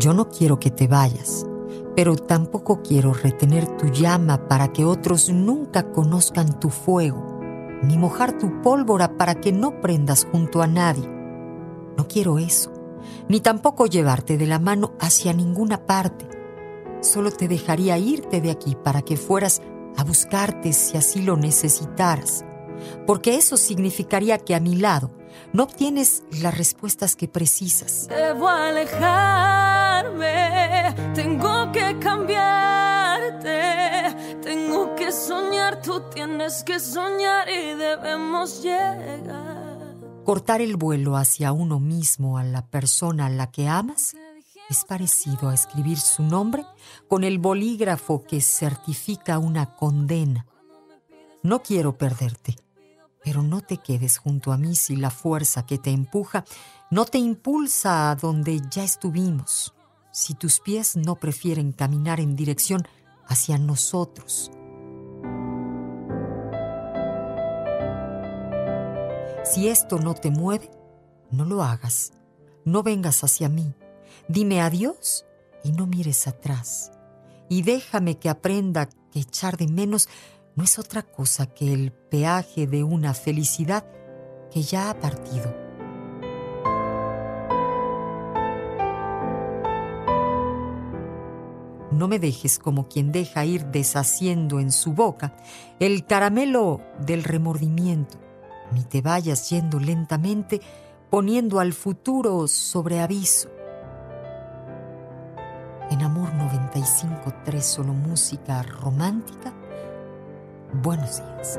Yo no quiero que te vayas, pero tampoco quiero retener tu llama para que otros nunca conozcan tu fuego, ni mojar tu pólvora para que no prendas junto a nadie. No quiero eso, ni tampoco llevarte de la mano hacia ninguna parte. Solo te dejaría irte de aquí para que fueras a buscarte si así lo necesitaras, porque eso significaría que a mi lado no obtienes las respuestas que precisas. Debo alejarme, tengo que cambiarte, tengo que soñar, tú tienes que soñar y debemos llegar. Cortar el vuelo hacia uno mismo a la persona a la que amas es parecido a escribir su nombre con el bolígrafo que certifica una condena. No quiero perderte pero no te quedes junto a mí si la fuerza que te empuja no te impulsa a donde ya estuvimos, si tus pies no prefieren caminar en dirección hacia nosotros. Si esto no te mueve, no lo hagas. No vengas hacia mí. Dime adiós y no mires atrás. Y déjame que aprenda que echar de menos no es otra cosa que el peaje de una felicidad que ya ha partido. No me dejes como quien deja ir deshaciendo en su boca el caramelo del remordimiento, ni te vayas yendo lentamente poniendo al futuro sobre aviso. En Amor 95.3 solo música romántica Buenos días.